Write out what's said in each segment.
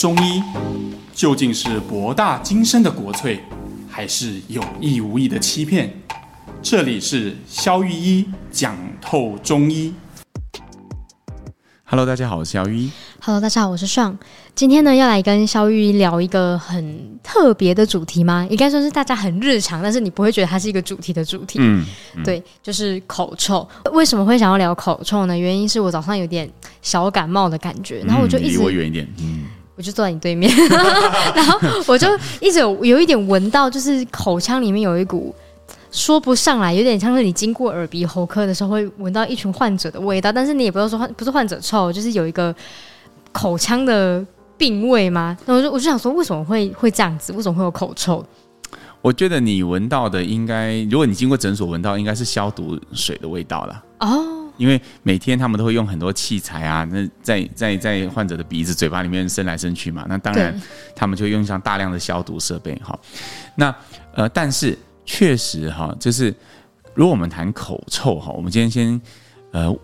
中医究竟是博大精深的国粹，还是有意无意的欺骗？这里是肖玉一讲透中医。Hello，大家好，我是肖玉一。Hello，大家好，我是尚。今天呢，要来跟肖玉一聊一个很特别的主题吗？应该说是大家很日常，但是你不会觉得它是一个主题的主题。嗯，嗯对，就是口臭。为什么会想要聊口臭呢？原因是我早上有点小感冒的感觉，然后我就一直离我远一点。嗯，我就坐在你对面，然后我就一直有有一点闻到，就是口腔里面有一股说不上来，有点像是你经过耳鼻喉科的时候会闻到一群患者的味道，但是你也不要说患不是患者臭，就是有一个口腔的。病味吗？那我就我就想说，为什么会会这样子？为什么会有口臭？我觉得你闻到的应该，如果你经过诊所闻到，应该是消毒水的味道了。哦，因为每天他们都会用很多器材啊，那在在在患者的鼻子、嘴巴里面伸来伸去嘛，那当然他们就用上大量的消毒设备。哈，那呃，但是确实哈，就是如果我们谈口臭哈，我们今天先呃，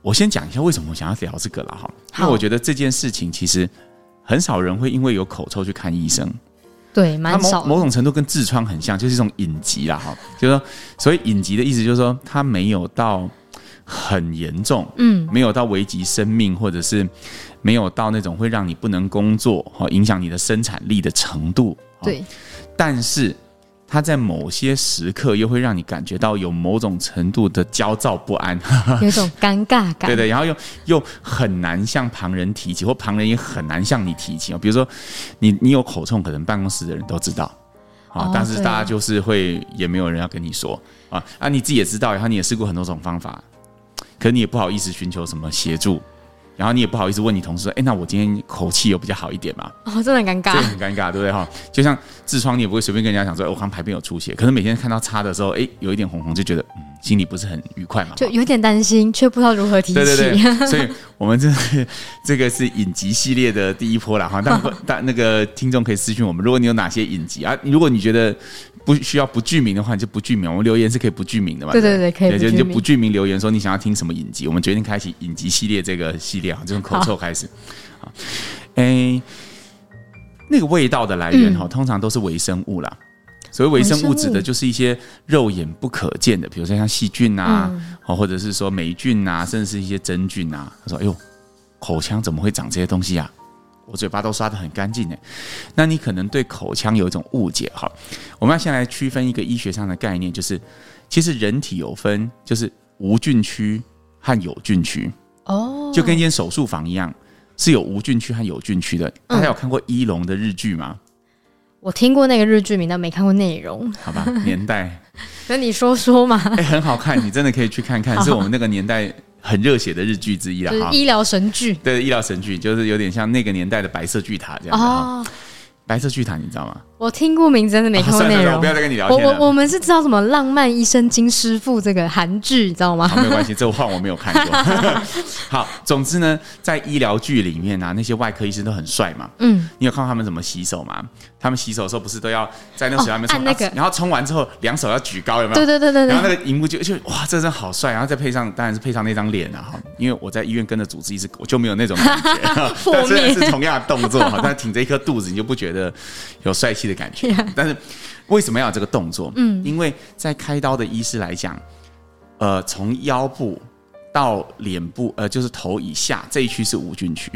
我先讲一下为什么我想要聊这个了哈，因为我觉得这件事情其实。很少人会因为有口臭去看医生，对，蛮少。某某种程度跟痔疮很像，就是一种隐疾啦，哈。就是说，所以隐疾的意思，就是说它没有到很严重，嗯，没有到危及生命，或者是没有到那种会让你不能工作、哈，影响你的生产力的程度，对。但是。它在某些时刻又会让你感觉到有某种程度的焦躁不安，有种尴尬感。对对，然后又又很难向旁人提起，或旁人也很难向你提起。比如说，你你有口臭，可能办公室的人都知道啊，哦、但是大家就是会也没有人要跟你说啊啊，你自己也知道，然后你也试过很多种方法，可你也不好意思寻求什么协助。然后你也不好意思问你同事说，哎，那我今天口气有比较好一点吗？哦，真的很尴尬，很尴尬，对不对哈？就像痔疮，你也不会随便跟人家讲说，我好像排便有出血，可是每天看到擦的时候，哎，有一点红红，就觉得嗯，心里不是很愉快嘛，就有点担心，却不知道如何提起。对对对，所以我们这这个是隐疾系列的第一波了哈。但但那个听众可以私讯我们，如果你有哪些隐疾啊，如果你觉得。不需要不具名的话，你就不具名。我们留言是可以不具名的嘛？对对对，可以。就你就不具名留言说你想要听什么影集，我们决定开启影集系列这个系列啊，就从口臭开始。好，哎，那个味道的来源哈，通常都是微生物啦。所谓微生物指的就是一些肉眼不可见的，比如说像细菌啊，或者是说霉菌啊，甚至是一些真菌啊。他说：“哎呦，口腔怎么会长这些东西啊？”我嘴巴都刷得很干净诶，那你可能对口腔有一种误解哈。我们要先来区分一个医学上的概念，就是其实人体有分，就是无菌区和有菌区哦，就跟一间手术房一样，是有无菌区和有菌区的。大家有看过一龙的日剧吗？我听过那个日剧名，但没看过内容。好吧，年代，那你说说嘛？哎，很好看，你真的可以去看看，是我们那个年代。很热血的日剧之一了哈，医疗神剧，对，医疗神剧就是有点像那个年代的白色巨塔这样子哦。白色巨塔你知道吗？我听过名字，真的没 看过内容。哦、我不要再跟你聊天了。我我我们是知道什么浪漫医生金师傅这个韩剧，你知道吗？好，没有 关系，这个话我没有看过。好，总之呢，在医疗剧里面啊，那些外科医生都很帅嘛。嗯，你有看到他们怎么洗手吗？他们洗手的时候不是都要在那个水里面冲、哦、那个，然后冲完之后两手要举高，有没有？对对对对。然后那个荧幕就就哇，这真好帅，然后再配上，当然是配上那张脸啊哈。因为我在医院跟着主治医师，我就没有那种感觉。但虽然是同样的动作哈，但挺着一颗肚子，你就不觉得有帅气的感觉。但是为什么要有这个动作？嗯，因为在开刀的医师来讲，呃，从腰部到脸部，呃，就是头以下这一区是无菌区。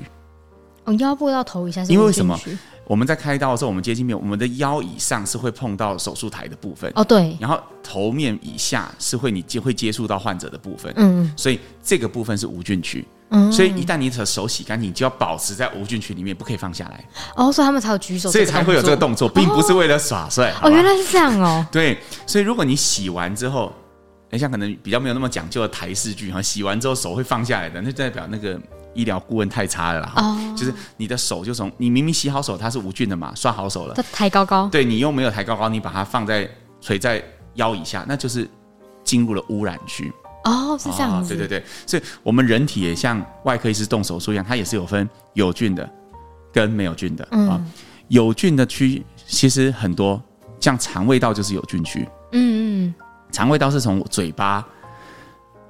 哦，腰部到头以下是无菌区。因为为什么？我们在开刀的时候，我们接近面，我们的腰以上是会碰到手术台的部分。哦，对。然后头面以下是会你接会接触到患者的部分。嗯。所以这个部分是无菌区。嗯，所以一旦你的手洗干净，你就要保持在无菌区里面，不可以放下来。哦，所以他们才有举手，所以才会有这个动作，并不是为了耍帅。哦，原来是这样哦。对，所以如果你洗完之后，等一下可能比较没有那么讲究的台式剧哈，洗完之后手会放下来的，那代表那个医疗顾问太差了啦。哦，就是你的手就从你明明洗好手，它是无菌的嘛，刷好手了，它抬高高，对你又没有抬高高，你把它放在垂在腰以下，那就是进入了污染区。哦，是这样子。哦，对对对，所以我们人体也像外科医师动手术一样，它也是有分有菌的跟没有菌的啊。嗯，有菌的区其实很多，像肠胃道就是有菌区。嗯嗯，肠胃道是从嘴巴、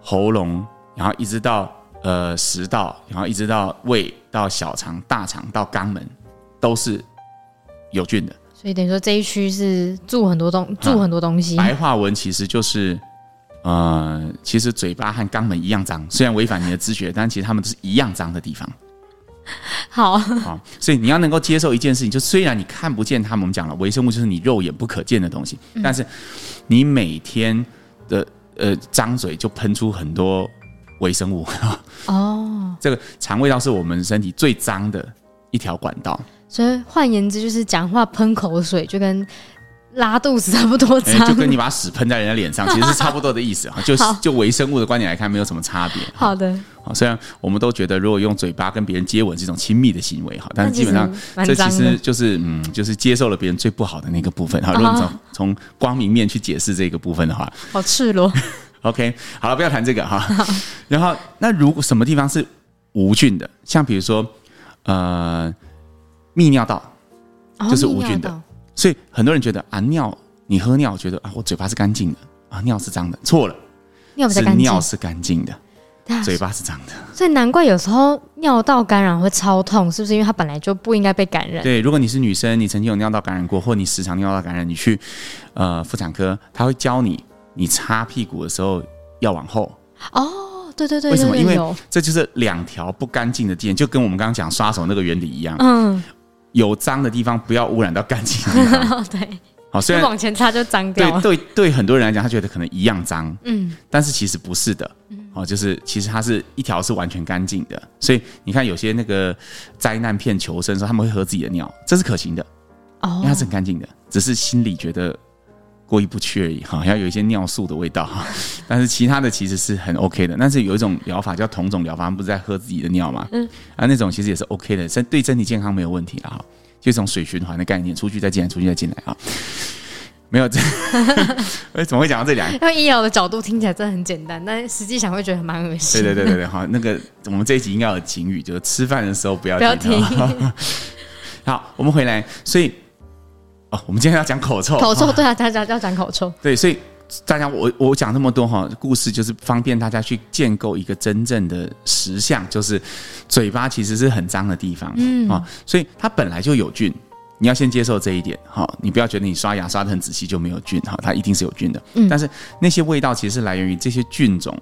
喉咙，然后一直到呃食道，然后一直到胃到小肠、大肠到肛门。都是有菌的。所以等于说这一区是住很多东住很多东西。白话文其实就是，呃，其实嘴巴和肛门一样脏，虽然违反你的知觉，但其实他们都是一样脏的地方。好，好，所以你要能够接受一件事情，就虽然你看不见他们，我们讲了微生物就是你肉眼不可见的东西，嗯、但是你每天的呃张嘴就喷出很多微生物。哦，这个肠胃道是我们身体最脏的一条管道。所以换言之，就是讲话喷口水，就跟拉肚子差不多就跟你把屎喷在人家脸上，其实是差不多的意思啊。就就微生物的观点来看，没有什么差别。好的，好，虽然我们都觉得，如果用嘴巴跟别人接吻是一种亲密的行为哈，但是基本上这其实就是嗯，就是接受了别人最不好的那个部分哈。如果从从光明面去解释这个部分的话，好赤裸。OK，好了，不要谈这个哈。然后，那如果什么地方是无菌的，像比如说呃。泌尿道就是无菌的，哦、所以很多人觉得啊，尿你喝尿觉得啊，我嘴巴是干净的啊，尿是脏的，错了，尿是尿是干净的，嘴巴是脏的，所以难怪有时候尿道感染会超痛，是不是？因为它本来就不应该被感染。对，如果你是女生，你曾经有尿道感染过，或你时常尿道感染，你去呃妇产科，他会教你，你擦屁股的时候要往后。哦，对对对，为什么？因为这就是两条不干净的线，就跟我们刚刚讲刷手那个原理一样。嗯。有脏的地方不要污染到干净的地方。对，好，虽然往前擦就脏掉。对对对，很多人来讲，他觉得可能一样脏，嗯，但是其实不是的。哦，就是其实它是一条是完全干净的。所以你看，有些那个灾难片求生的时候，他们会喝自己的尿，这是可行的。哦，因为它是很干净的，只是心里觉得过意不去而已。哈，要有一些尿素的味道哈，但是其他的其实是很 OK 的。但是有一种疗法叫同种疗法，他们不是在喝自己的尿吗？嗯，啊，那种其实也是 OK 的，身对身体健康没有问题啊。就这种水循环的概念，出去再进来，出去再进来啊，没有这，哎，怎么会讲到这两？因为医疗的角度听起来真的很简单，但实际上会觉得蛮恶心。对对对对对，好，那个我们这一集应该有警语，就是吃饭的时候不要不要听。好，我们回来，所以哦，我们今天要讲口臭，口臭对啊，大家要讲口臭，对，所以。大家，我我讲这么多哈，故事就是方便大家去建构一个真正的实像，就是嘴巴其实是很脏的地方，嗯。啊，所以它本来就有菌，你要先接受这一点。哈，你不要觉得你刷牙刷的很仔细就没有菌哈，它一定是有菌的，嗯，但是那些味道其实是来源于这些菌种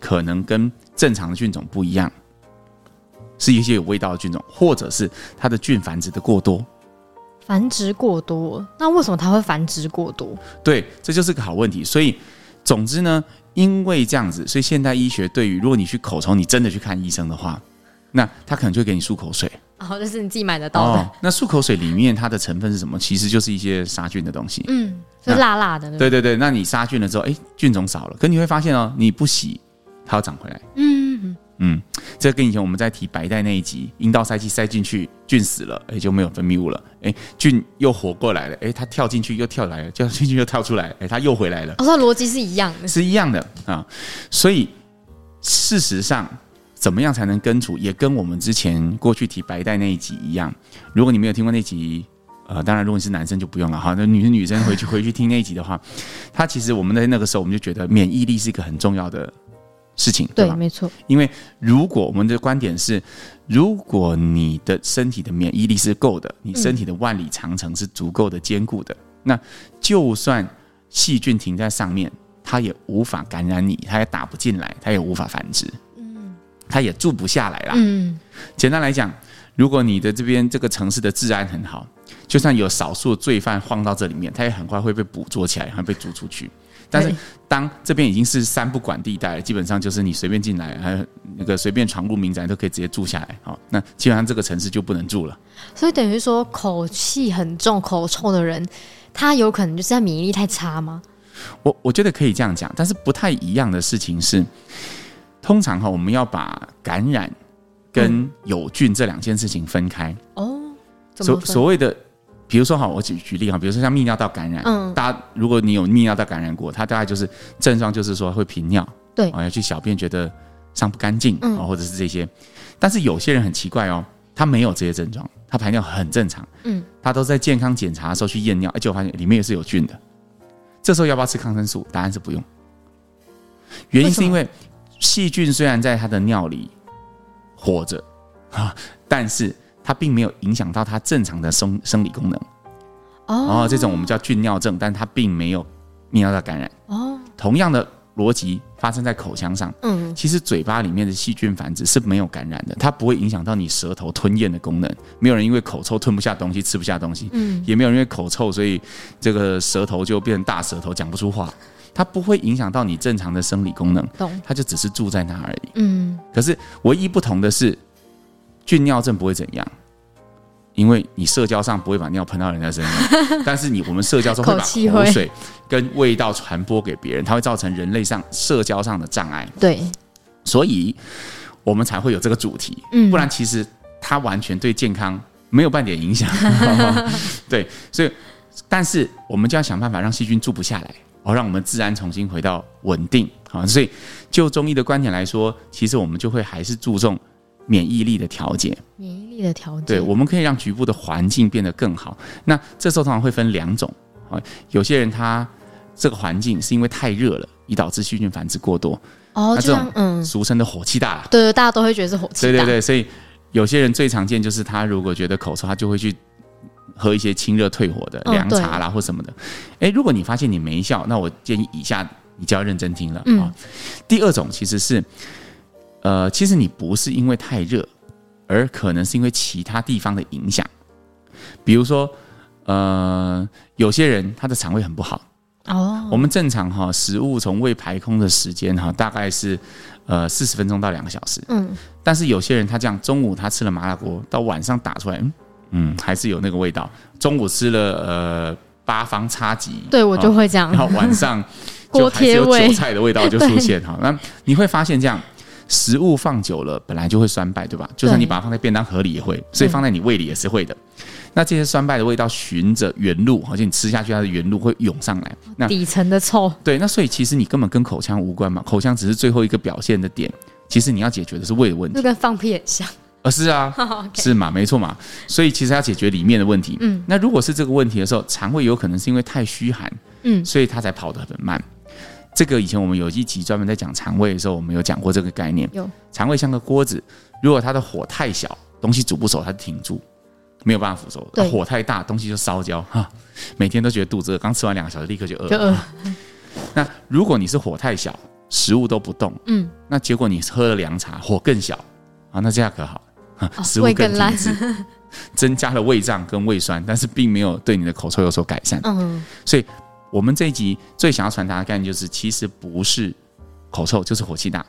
可能跟正常的菌种不一样，是一些有味道的菌种，或者是它的菌繁殖的过多。繁殖过多，那为什么它会繁殖过多？对，这就是个好问题。所以，总之呢，因为这样子，所以现代医学对于如果你去口臭，你真的去看医生的话，那他可能就会给你漱口水。哦，这是你自己买得到的。哦，那漱口水里面它的成分是什么？其实就是一些杀菌的东西。嗯，是辣辣的。对对对，那你杀菌了之后，哎，菌种少了，可你会发现哦，你不洗，它要长回来。嗯。嗯，这跟以前我们在提白带那一集，阴道塞剂塞进去，菌死了，哎，就没有分泌物了，哎，菌又活过来了，哎，它跳进去又跳来了，跳进去又跳出来，哎，它又回来了。哦，它逻辑是一样的，是一样的啊。所以事实上，怎么样才能根除，也跟我们之前过去提白带那一集一样。如果你没有听过那集，呃，当然如果你是男生就不用了哈。那女生女生回去回去听那一集的话，它其实我们在那个时候我们就觉得免疫力是一个很重要的。事情对吧？没错。因为如果我们的观点是，如果你的身体的免疫力是够的，你身体的万里长城是足够的坚固的，嗯、那就算细菌停在上面，它也无法感染你，它也打不进来，它也无法繁殖，嗯，它也住不下来啦。嗯，简单来讲，如果你的这边这个城市的治安很好，就算有少数罪犯晃到这里面，它也很快会被捕捉起来，然后被逐出去。但是，当这边已经是三不管地带，基本上就是你随便进来，还有那个随便闯入民宅都可以直接住下来。好，那基本上这个城市就不能住了。所以等于说，口气很重、口臭的人，他有可能就是他免疫力太差吗？我我觉得可以这样讲，但是不太一样的事情是，通常哈，我们要把感染跟有菌这两件事情分开。哦，所所谓的。比如说哈，我举举例哈，比如说像泌尿道感染，嗯，大家如果你有泌尿道感染过，它大概就是症状就是说会频尿，对，啊要去小便觉得上不干净，啊或者是这些，但是有些人很奇怪哦，他没有这些症状，他排尿很正常，嗯，他都在健康检查的时候去验尿，而且我发现里面也是有菌的，这时候要不要吃抗生素？答案是不用，原因是因为细菌虽然在他的尿里活着啊，但是。它并没有影响到它正常的生生理功能。哦，这种我们叫菌尿症，但它并没有泌尿道感染。哦，同样的逻辑发生在口腔上。嗯，其实嘴巴里面的细菌繁殖是没有感染的，它不会影响到你舌头吞咽的功能。没有人因为口臭吞不下东西、吃不下东西。嗯，也没有人因为口臭所以这个舌头就变成大舌头讲不出话。它不会影响到你正常的生理功能。懂。它就只是住在那而已。嗯，可是唯一不同的是，菌尿症不会怎样。因为你社交上不会把尿喷到人家身上，但是你我们社交中会 把口水跟味道传播给别人，它会造成人类上社交上的障碍。对，所以我们才会有这个主题。嗯，不然其实它完全对健康没有半点影响。对，所以但是我们就要想办法让细菌住不下来，哦，让我们自然重新回到稳定。好，所以就中医的观点来说，其实我们就会还是注重。免疫力的调节，免疫力的调节，对，我们可以让局部的环境变得更好。那这时候通常会分两种啊，有些人他这个环境是因为太热了，以导致细菌繁殖过多。哦，那这种嗯，俗称的火气大，对对，大家都会觉得是火气大。对对对，所以有些人最常见就是他如果觉得口臭，他就会去喝一些清热退火的凉茶啦或什么的。哎，如果你发现你没效，那我建议以下你就要认真听了啊。嗯，第二种其实是。呃，其实你不是因为太热，而可能是因为其他地方的影响。比如说，呃，有些人他的肠胃很不好哦。我们正常哈，食物从胃排空的时间哈，大概是呃四十分钟到两个小时。嗯。但是有些人他这样，中午他吃了麻辣锅，到晚上打出来，嗯嗯，还是有那个味道。中午吃了呃八方叉戟，对我就会这样。然后晚上 就还是有韭菜的味道就出现哈。那你会发现这样。食物放久了本来就会酸败，对吧？就算你把它放在便当盒里也会，所以放在你胃里也是会的。那这些酸败的味道循着原路，好像你吃下去它的原路会涌上来。那底层的臭，对。那所以其实你根本跟口腔无关嘛，口腔只是最后一个表现的点。其实你要解决的是胃的问题，就跟放屁很像。呃，是啊，是嘛，没错嘛。所以其实要解决里面的问题。嗯。那如果是这个问题的时候，肠胃有可能是因为太虚寒，嗯，所以它才跑得很慢。这个以前我们有一集专门在讲肠胃的时候，我们有讲过这个概念。有肠胃像个锅子，如果它的火太小，东西煮不熟，它就停住，没有办法煮熟。对，火太大，东西就烧焦哈。每天都觉得肚子饿，刚吃完两个小时，立刻就饿。就饿。那如果你是火太小，食物都不动，嗯，那结果你喝了凉茶，火更小啊，那这样可好，食物更停止，增加了胃胀跟胃酸，但是并没有对你的口臭有所改善。嗯，所以。我们这一集最想要传达的概念就是，其实不是口臭，就是火气大。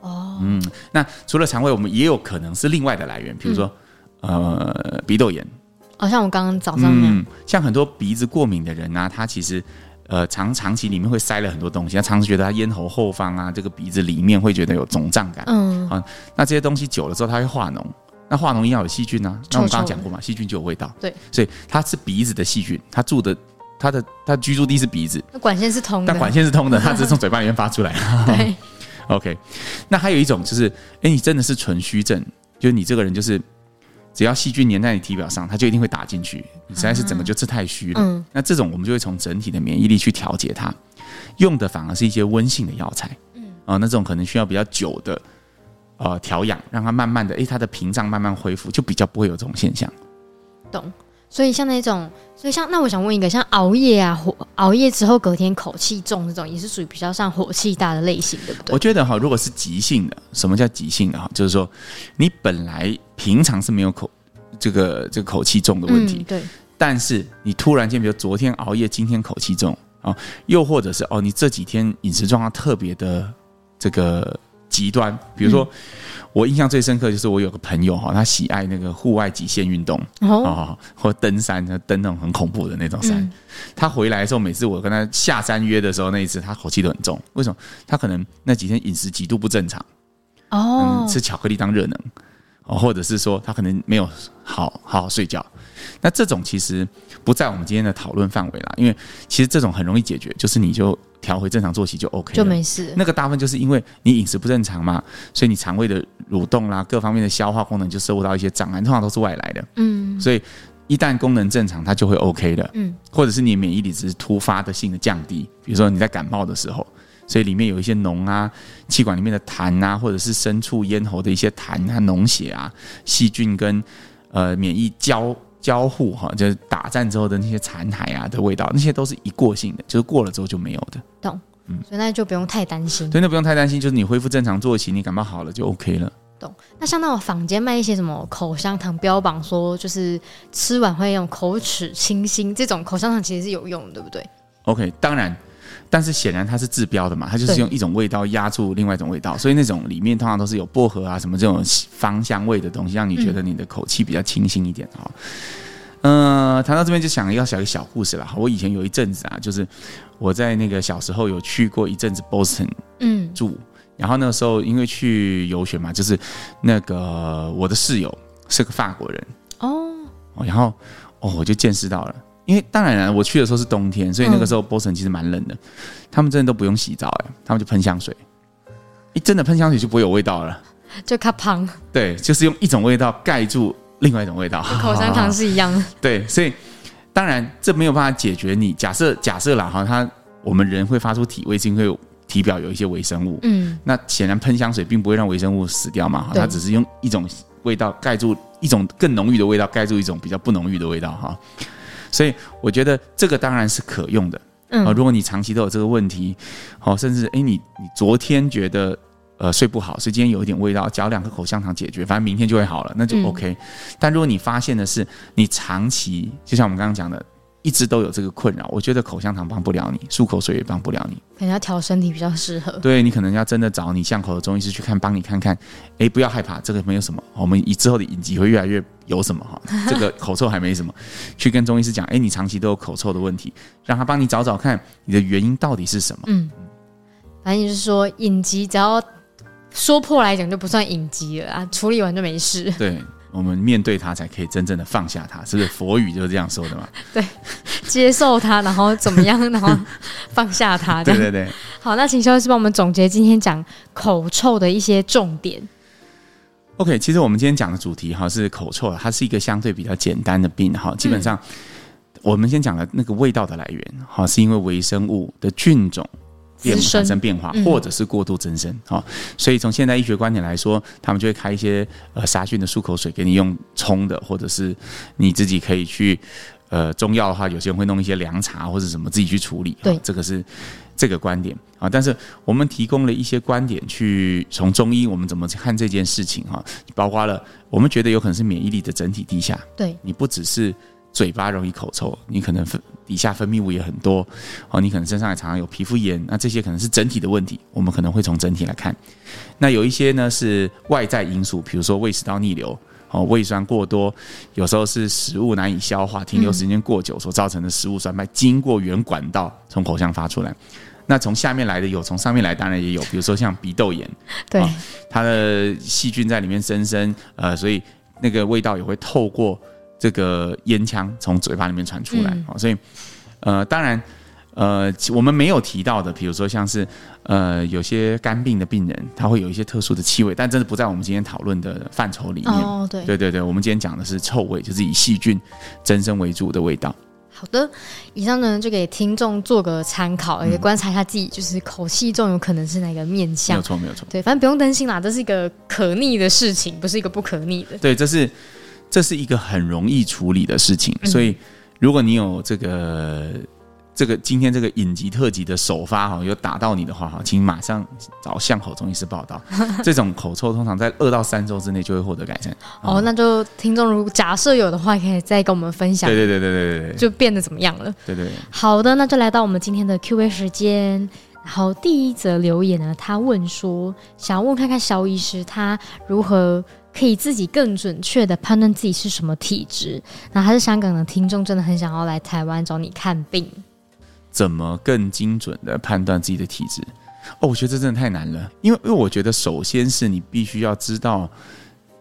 哦，嗯，那除了肠胃，我们也有可能是另外的来源，比如说，嗯、呃，鼻窦炎。哦，像我刚刚早上，嗯，像很多鼻子过敏的人啊，他其实呃长长期里面会塞了很多东西，他常常觉得他咽喉后方啊，这个鼻子里面会觉得有肿胀感。嗯，啊，那这些东西久了之后，它会化脓，那化脓一样有细菌啊。那我们刚刚讲过嘛，细菌就有味道。对，所以它是鼻子的细菌，它住的。他的他居住地是鼻子，那管线是通的，但管线是通的，他只是从 嘴巴里面发出来。对，OK。那还有一种就是，哎，你真的是纯虚症，就是你这个人就是，只要细菌粘在你体表上，它就一定会打进去。你实在是整个就是太虚了。嗯。那这种我们就会从整体的免疫力去调节它，用的反而是一些温性的药材。嗯。啊，那这种可能需要比较久的呃调养，让它慢慢的，哎，它的屏障慢慢恢复，就比较不会有这种现象。懂。所以像那种，所以像那我想问一个，像熬夜啊，火熬夜之后隔天口气重这种，也是属于比较像火气大的类型，对不对？我觉得哈，如果是急性的，什么叫急性的哈？就是说你本来平常是没有口这个这个口气重的问题，嗯、对。但是你突然间，比如昨天熬夜，今天口气重啊，又或者是哦，你这几天饮食状况特别的这个极端，比如说。嗯我印象最深刻就是我有个朋友哈，他喜爱那个户外极限运动哦，或登山，登那种很恐怖的那种山。嗯、他回来的时候，每次我跟他下山约的时候，那一次他口气都很重。为什么？他可能那几天饮食极度不正常哦、嗯，吃巧克力当热能哦，或者是说他可能没有好好好睡觉。那这种其实不在我们今天的讨论范围啦，因为其实这种很容易解决，就是你就调回正常作息就 OK，就没事。那个大部分就是因为你饮食不正常嘛，所以你肠胃的蠕动啦，各方面的消化功能就受到一些障碍，通常都是外来的。嗯，所以一旦功能正常，它就会 OK 的。嗯，或者是你免疫力只是突发的性的降低，比如说你在感冒的时候，所以里面有一些脓啊，气管里面的痰啊，或者是深处咽喉的一些痰啊、脓血啊、细菌跟。呃免疫交交互哈，就是打战之后的那些残骸啊的味道，那些都是一过性的，就是过了之后就没有的。懂，嗯，所以那就不用太担心。对，那不用太担心，就是你恢复正常作息，你感冒好了就 OK 了。懂。那像那种坊间卖一些什么口香糖，标榜说就是吃完会用口齿清新，这种口香糖其实是有用的，对不对？OK，当然。但是显然它是治标的嘛，它就是用一种味道压住另外一种味道，所以那种里面通常都是有薄荷啊什么这种芳香味的东西，让你觉得你的口气比较清新一点啊。嗯，谈、呃、到这边就想要小一个小故事了。我以前有一阵子啊，就是我在那个小时候有去过一阵子 Boston 嗯住，然后那个时候因为去游学嘛，就是那个我的室友是个法国人哦，然后哦我就见识到了。因为当然了，我去的时候是冬天，所以那个时候波士顿其实蛮冷的。他们真的都不用洗澡哎，他们就喷香水。一真的喷香水就不会有味道了，就卡胖。对，就是用一种味道盖住另外一种味道。口香糖是一样的。对，所以当然这没有办法解决你。假设假设啦哈，它我们人会发出体味，是因为体表有一些微生物。嗯。那显然喷香水并不会让微生物死掉嘛，它只是用一种味道盖住一种更浓郁的味道，盖住一种比较不浓郁的味道哈。所以我觉得这个当然是可用的，嗯，如果你长期都有这个问题，哦，甚至哎，你你昨天觉得呃睡不好，所以今天有一点味道，嚼两颗口香糖解决，反正明天就会好了，那就 OK。但如果你发现的是你长期，就像我们刚刚讲的。一直都有这个困扰，我觉得口香糖帮不了你，漱口水也帮不了你，可能要调身体比较适合。对，你可能要真的找你巷口的中医师去看，帮你看看。哎，不要害怕，这个没有什么。我们以之后的影集会越来越有什么哈，这个口臭还没什么，去跟中医师讲。哎，你长期都有口臭的问题，让他帮你找找看你的原因到底是什么。嗯，反正就是说，影集只要说破来讲就不算影集了啊，处理完就没事。对。我们面对它，才可以真正的放下它，是不是？佛语就是这样说的嘛？对，接受它，然后怎么样，然后放下它。对对对。好，那请肖律师帮我们总结今天讲口臭的一些重点。OK，其实我们今天讲的主题哈是口臭，它是一个相对比较简单的病哈。基本上，我们先讲了那个味道的来源哈，是因为微生物的菌种。变产生变化，或者是过度增生，啊、嗯，所以从现代医学观点来说，他们就会开一些呃杀菌的漱口水给你用冲的，或者是你自己可以去呃中药的话，有些人会弄一些凉茶或者什么自己去处理，对，这个是这个观点啊。但是我们提供了一些观点，去从中医我们怎么看这件事情哈，包括了我们觉得有可能是免疫力的整体低下，对，你不只是。嘴巴容易口臭，你可能分底下分泌物也很多，哦，你可能身上也常常有皮肤炎，那这些可能是整体的问题，我们可能会从整体来看。那有一些呢是外在因素，比如说胃食道逆流，哦，胃酸过多，有时候是食物难以消化，停留时间过久所造成的食物酸败，经过原管道从口腔发出来。那从下面来的有，从上面来当然也有，比如说像鼻窦炎，对，哦，它的细菌在里面生生，呃，所以那个味道也会透过。这个烟枪从嘴巴里面传出来，嗯、所以，呃，当然，呃，我们没有提到的，比如说像是，呃，有些肝病的病人，他会有一些特殊的气味，但真的不在我们今天讨论的范畴里面。哦，对，对对对，我们今天讲的是臭味，就是以细菌增生为主的味道。好的，以上呢就给听众做个参考，也观察一下自己，就是口气重有可能是哪个面相。没有错，没有错。对，反正不用担心啦，这是一个可逆的事情，不是一个不可逆的。对，这是。这是一个很容易处理的事情，所以如果你有这个这个今天这个影集特辑的首发哈，有打到你的话哈，请马上找巷口中医师报道。这种口臭通常在二到三周之内就会获得改善。哦，那就听众如果假设有的话，可以再跟我们分享。对对对对对对对，就变得怎么样了？对对，對。好的，那就来到我们今天的 Q&A 时间。然后第一则留言呢，他问说，想要问看看肖医师他如何。可以自己更准确的判断自己是什么体质。那还是香港的听众，真的很想要来台湾找你看病。怎么更精准的判断自己的体质？哦，我觉得这真的太难了。因为，因为我觉得首先是你必须要知道，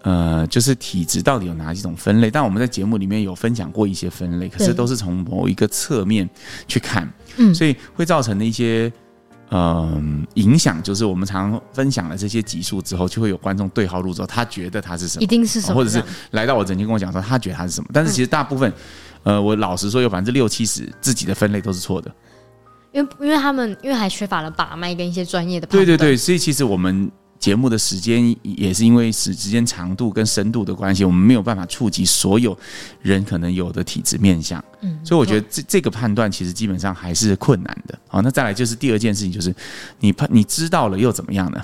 呃，就是体质到底有哪几种分类。但我们在节目里面有分享过一些分类，可是都是从某一个侧面去看，嗯，所以会造成的一些。嗯，影响就是我们常分享了这些集数之后，就会有观众对号入座，他觉得他是什么，一定是什么，或者是来到我诊间跟我讲说他觉得他是什么。但是其实大部分，嗯、呃，我老实说，有百分之六七十自己的分类都是错的，因为因为他们因为还缺乏了把脉跟一些专业的。对对对，所以其实我们节目的时间也是因为时时间长度跟深度的关系，我们没有办法触及所有人可能有的体质面相。嗯，所以我觉得这这个判断其实基本上还是困难的。好，那再来就是第二件事情，就是你判你知道了又怎么样呢？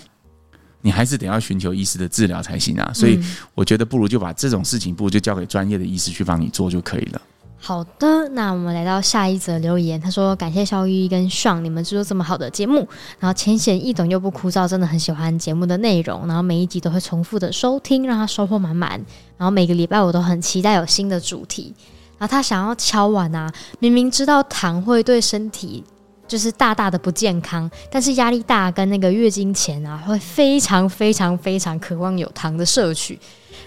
你还是得要寻求医师的治疗才行啊。所以我觉得不如就把这种事情，不如就交给专业的医师去帮你做就可以了。好的，那我们来到下一则留言。他说：“感谢肖玉跟爽你们制作这么好的节目，然后浅显易懂又不枯燥，真的很喜欢节目的内容。然后每一集都会重复的收听，让他收获满满。然后每个礼拜我都很期待有新的主题。然后他想要敲碗啊，明明知道糖会对身体就是大大的不健康，但是压力大跟那个月经前啊，会非常非常非常渴望有糖的摄取。”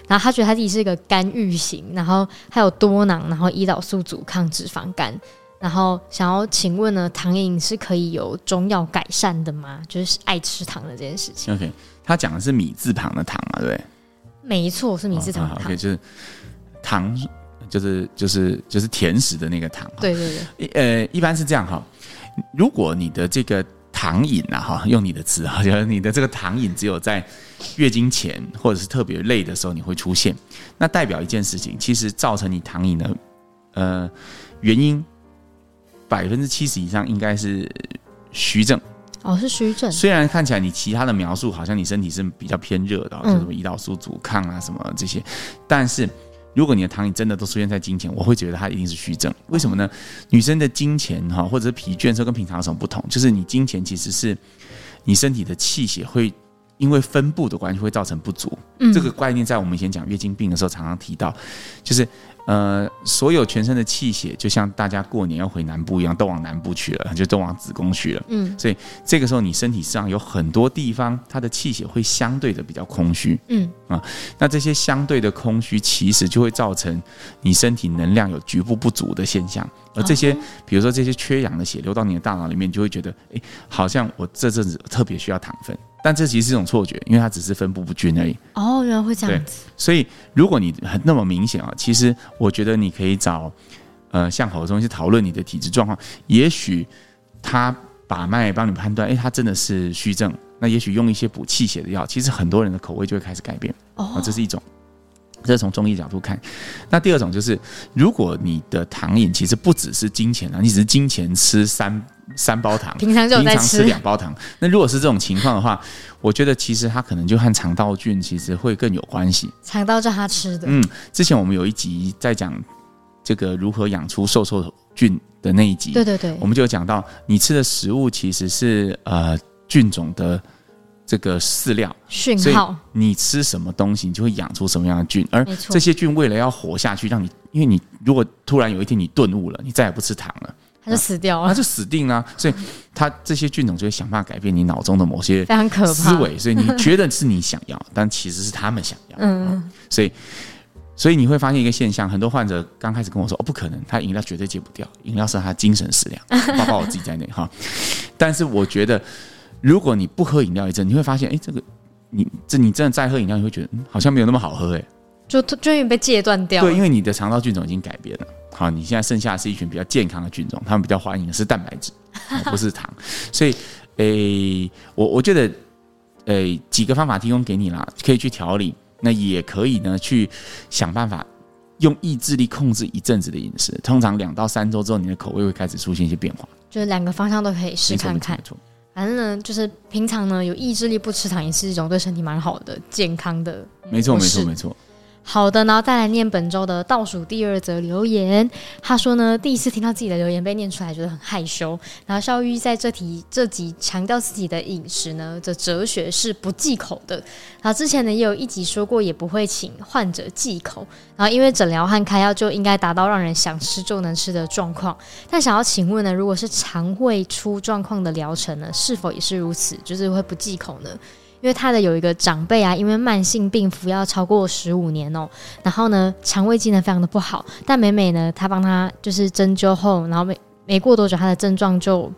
然后他觉得他自己是一个肝郁型，然后还有多囊，然后胰岛素阻抗脂肪肝，然后想要请问呢，糖瘾是可以有中药改善的吗？就是爱吃糖的这件事情。OK，他讲的是米字旁的糖啊，对？没错，是米字旁的糖。哦、OK，就是糖，就是就是就是甜食的那个糖。对对对。呃，一般是这样哈，如果你的这个。糖瘾啊，哈，用你的词啊，就是你的这个糖瘾只有在月经前或者是特别累的时候你会出现，那代表一件事情，其实造成你糖瘾的呃原因百分之七十以上应该是虚症哦，是虚症。虽然看起来你其他的描述好像你身体是比较偏热的，就什么胰岛素阻抗啊什么这些，但是。如果你的糖瘾真的都出现在金钱，我会觉得它一定是虚症。为什么呢？女生的金钱哈，或者是疲倦的时候跟平常有什么不同？就是你金钱其实是你身体的气血会因为分布的关系会造成不足。嗯，这个概念在我们以前讲月经病的时候常常提到，就是。呃，所有全身的气血就像大家过年要回南部一样，都往南部去了，就都往子宫去了。嗯，所以这个时候你身体上有很多地方，它的气血会相对的比较空虚。嗯啊，那这些相对的空虚，其实就会造成你身体能量有局部不足的现象。而这些，比如说这些缺氧的血流到你的大脑里面，你就会觉得，哎，好像我这阵子特别需要糖分。但这其实是一种错觉，因为它只是分布不均而已。哦，原来会这样子。所以，如果你很那么明显啊，其实我觉得你可以找呃向好的中医去讨论你的体质状况。也许他把脉帮你判断，哎，他真的是虚症。那也许用一些补气血的药，其实很多人的口味就会开始改变。哦，这是一种。这是从中医角度看，那第二种就是，如果你的糖瘾其实不只是金钱啊，你只是金钱吃三三包糖，平常就在吃两包糖，那如果是这种情况的话，我觉得其实它可能就和肠道菌其实会更有关系。肠道叫他吃的。嗯，之前我们有一集在讲这个如何养出瘦瘦菌的那一集，对对对，我们就有讲到，你吃的食物其实是呃菌种的。这个饲料讯号，你吃什么东西，你就会养出什么样的菌。而这些菌为了要活下去，让你，因为你如果突然有一天你顿悟了，你再也不吃糖了，它就死掉了，它就死定了。所以，它这些菌种就会想办法改变你脑中的某些非常可怕思维。所以你觉得是你想要，但其实是他们想要。嗯，所以，所以你会发现一个现象，很多患者刚开始跟我说：“哦，不可能，他饮料绝对戒不掉，饮料是他精神食粮，包括我自己在内哈。”但是我觉得。如果你不喝饮料一阵，你会发现，哎，这个你这你真的再喝饮料，你会觉得、嗯、好像没有那么好喝，哎，就就因为被戒断掉。对，因为你的肠道菌种已经改变了。好，你现在剩下的是一群比较健康的菌种，他们比较欢迎的是蛋白质，不是糖。所以，诶，我我觉得，诶，几个方法提供给你啦，可以去调理，那也可以呢去想办法用意志力控制一阵子的饮食。通常两到三周之后，你的口味会开始出现一些变化。就是两个方向都可以试看看。反正呢，就是平常呢，有意志力不吃糖也是一种对身体蛮好的、健康的。没错，没错，没错。好的，然后再来念本周的倒数第二则留言。他说呢，第一次听到自己的留言被念出来，觉得很害羞。然后肖玉在这题这集强调自己的饮食呢的哲学是不忌口的。然后之前呢也有一集说过，也不会请患者忌口。然后因为诊疗和开药就应该达到让人想吃就能吃的状况。但想要请问呢，如果是肠胃出状况的疗程呢，是否也是如此，就是会不忌口呢？因为他的有一个长辈啊，因为慢性病服药超过十五年哦，然后呢，肠胃机能非常的不好。但每每呢，他帮他就是针灸后，然后没没过多久，他的症状就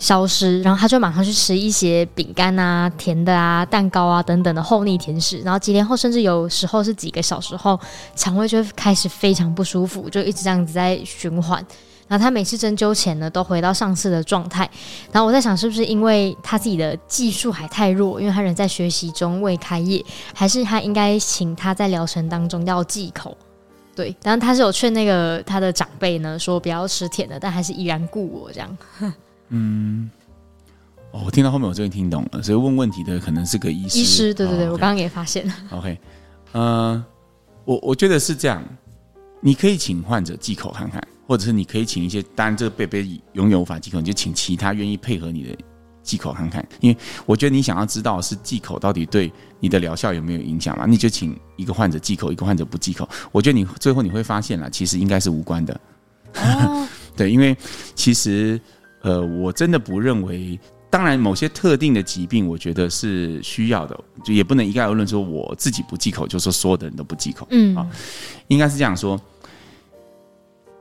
消失，然后他就马上去吃一些饼干啊、甜的啊、蛋糕啊等等的厚腻甜食。然后几天后，甚至有时候是几个小时后，肠胃就会开始非常不舒服，就一直这样子在循环。然他每次针灸前呢，都回到上次的状态。然后我在想，是不是因为他自己的技术还太弱，因为他人在学习中未开业，还是他应该请他在疗程当中要忌口？对，然后他是有劝那个他的长辈呢，说不要吃甜的，但还是依然顾我这样。嗯。哦，我听到后面我终于听懂了，所以问问题的可能是个医师。医师，对对对，哦 okay、我刚刚也发现了。OK，呃，我我觉得是这样，你可以请患者忌口看看，或者是你可以请一些，当然这个贝贝永远无法忌口，你就请其他愿意配合你的忌口看看。因为我觉得你想要知道是忌口到底对你的疗效有没有影响嘛？你就请一个患者忌口，一个患者不忌口。我觉得你最后你会发现了，其实应该是无关的。哦，对，因为其实呃，我真的不认为。当然，某些特定的疾病，我觉得是需要的，就也不能一概而论说我自己不忌口，就说所有的人都不忌口。嗯，啊，应该是这样说。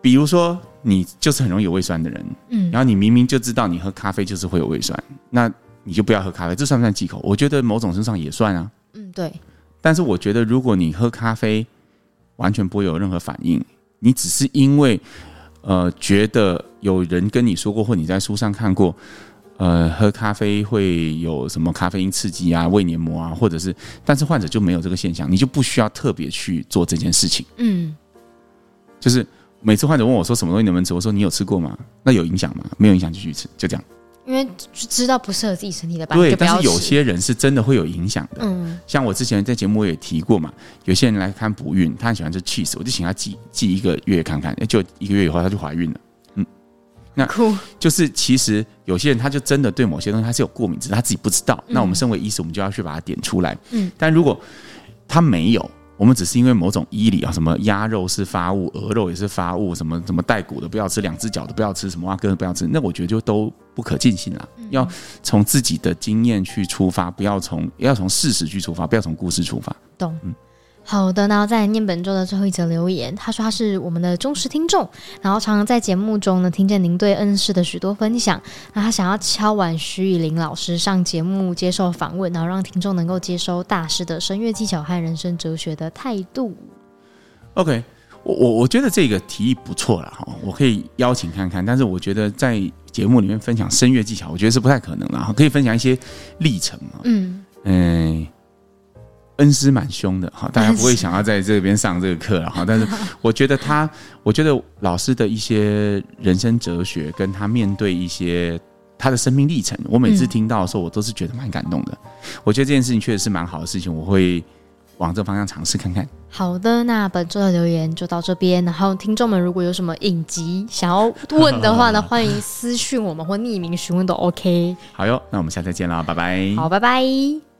比如说，你就是很容易有胃酸的人，嗯，然后你明明就知道你喝咖啡就是会有胃酸，那你就不要喝咖啡，这算不算忌口？我觉得某种程度上也算啊。嗯，对。但是我觉得，如果你喝咖啡完全不会有任何反应，你只是因为呃觉得有人跟你说过，或你在书上看过。呃，喝咖啡会有什么咖啡因刺激啊、胃黏膜啊，或者是，但是患者就没有这个现象，你就不需要特别去做这件事情。嗯，就是每次患者问我说什么东西能不能吃，我说你有吃过吗？那有影响吗？没有影响就去吃，就这样。因为知道不适合自己身体的吧，对，但是有些人是真的会有影响的。嗯，像我之前在节目也提过嘛，有些人来看不孕，他很喜欢吃 cheese，我就请他记记一个月看看，就一个月以后他就怀孕了。嗯那就是其实有些人他就真的对某些东西他是有过敏，只是他自己不知道。那我们身为医师，我们就要去把它点出来。嗯，但如果他没有，我们只是因为某种医理啊，什么鸭肉是发物，鹅肉也是发物，什么什么带骨的不要吃，两只脚的不要吃，什么蛙哥的不要吃，那我觉得就都不可尽信了。要从自己的经验去出发，不要从要从事实去出发，不要从故事出发。懂。嗯。好的，然后再念本周的最后一则留言。他说他是我们的忠实听众，然后常常在节目中呢听见您对恩师的许多分享。那他想要敲碗徐以林老师上节目接受访问，然后让听众能够接收大师的声乐技巧和人生哲学的态度。OK，我我我觉得这个提议不错了哈，我可以邀请看看。但是我觉得在节目里面分享声乐技巧，我觉得是不太可能了。可以分享一些历程嘛？嗯嗯。恩师蛮凶的哈，大家不会想要在这边上这个课了哈。但是 我觉得他，我觉得老师的一些人生哲学，跟他面对一些他的生命历程，我每次听到的时候，我都是觉得蛮感动的。我觉得这件事情确实是蛮好的事情，我会往这方向尝试看看。好的，那本周的留言就到这边。然后听众们如果有什么影集想要问的话呢，欢迎私讯我们或匿名询问都 OK。好哟，那我们下次见啦，拜拜。好，拜拜。